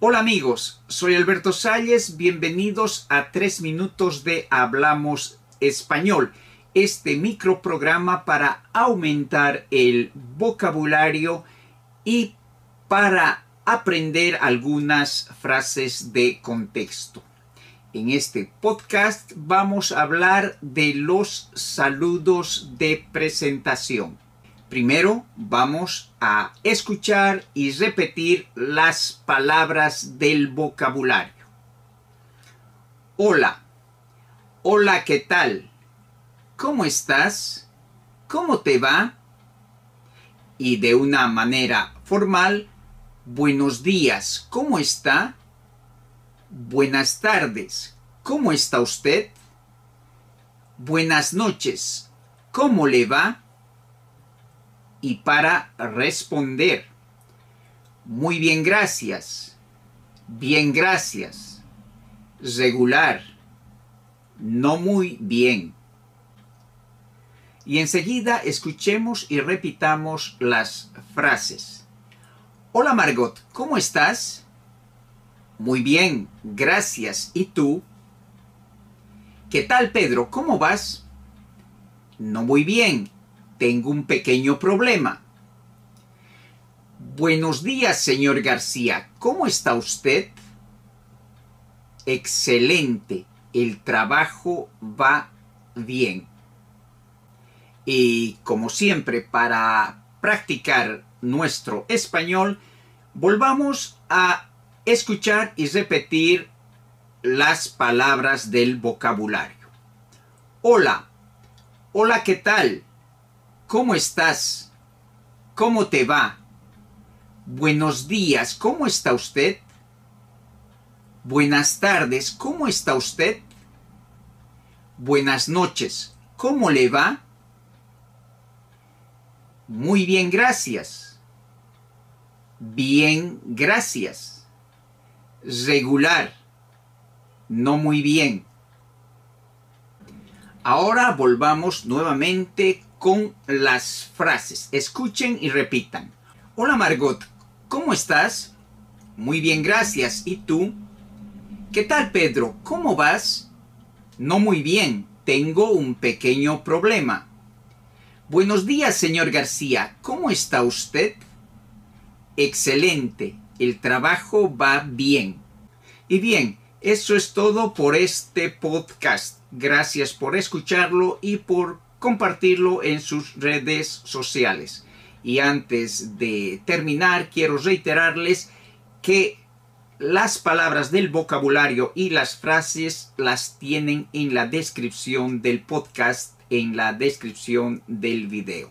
Hola amigos, soy Alberto Salles, bienvenidos a tres minutos de Hablamos Español, este microprograma para aumentar el vocabulario y para aprender algunas frases de contexto. En este podcast vamos a hablar de los saludos de presentación. Primero vamos a escuchar y repetir las palabras del vocabulario. Hola. Hola, ¿qué tal? ¿Cómo estás? ¿Cómo te va? Y de una manera formal, buenos días, ¿cómo está? Buenas tardes, ¿cómo está usted? Buenas noches, ¿cómo le va? Y para responder. Muy bien, gracias. Bien, gracias. Regular. No muy bien. Y enseguida escuchemos y repitamos las frases. Hola Margot, ¿cómo estás? Muy bien, gracias. ¿Y tú? ¿Qué tal Pedro? ¿Cómo vas? No muy bien, tengo un pequeño problema. Buenos días, señor García. ¿Cómo está usted? Excelente. El trabajo va bien. Y como siempre, para practicar nuestro español, volvamos a escuchar y repetir las palabras del vocabulario. Hola. Hola, ¿qué tal? ¿Cómo estás? ¿Cómo te va? Buenos días, ¿cómo está usted? Buenas tardes, ¿cómo está usted? Buenas noches, ¿cómo le va? Muy bien, gracias. Bien, gracias. Regular. No muy bien. Ahora volvamos nuevamente con las frases. Escuchen y repitan. Hola Margot, ¿cómo estás? Muy bien, gracias. ¿Y tú? ¿Qué tal Pedro? ¿Cómo vas? No muy bien, tengo un pequeño problema. Buenos días, señor García. ¿Cómo está usted? Excelente, el trabajo va bien. Y bien, eso es todo por este podcast. Gracias por escucharlo y por compartirlo en sus redes sociales. Y antes de terminar, quiero reiterarles que las palabras del vocabulario y las frases las tienen en la descripción del podcast, en la descripción del video.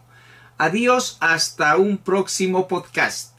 Adiós, hasta un próximo podcast.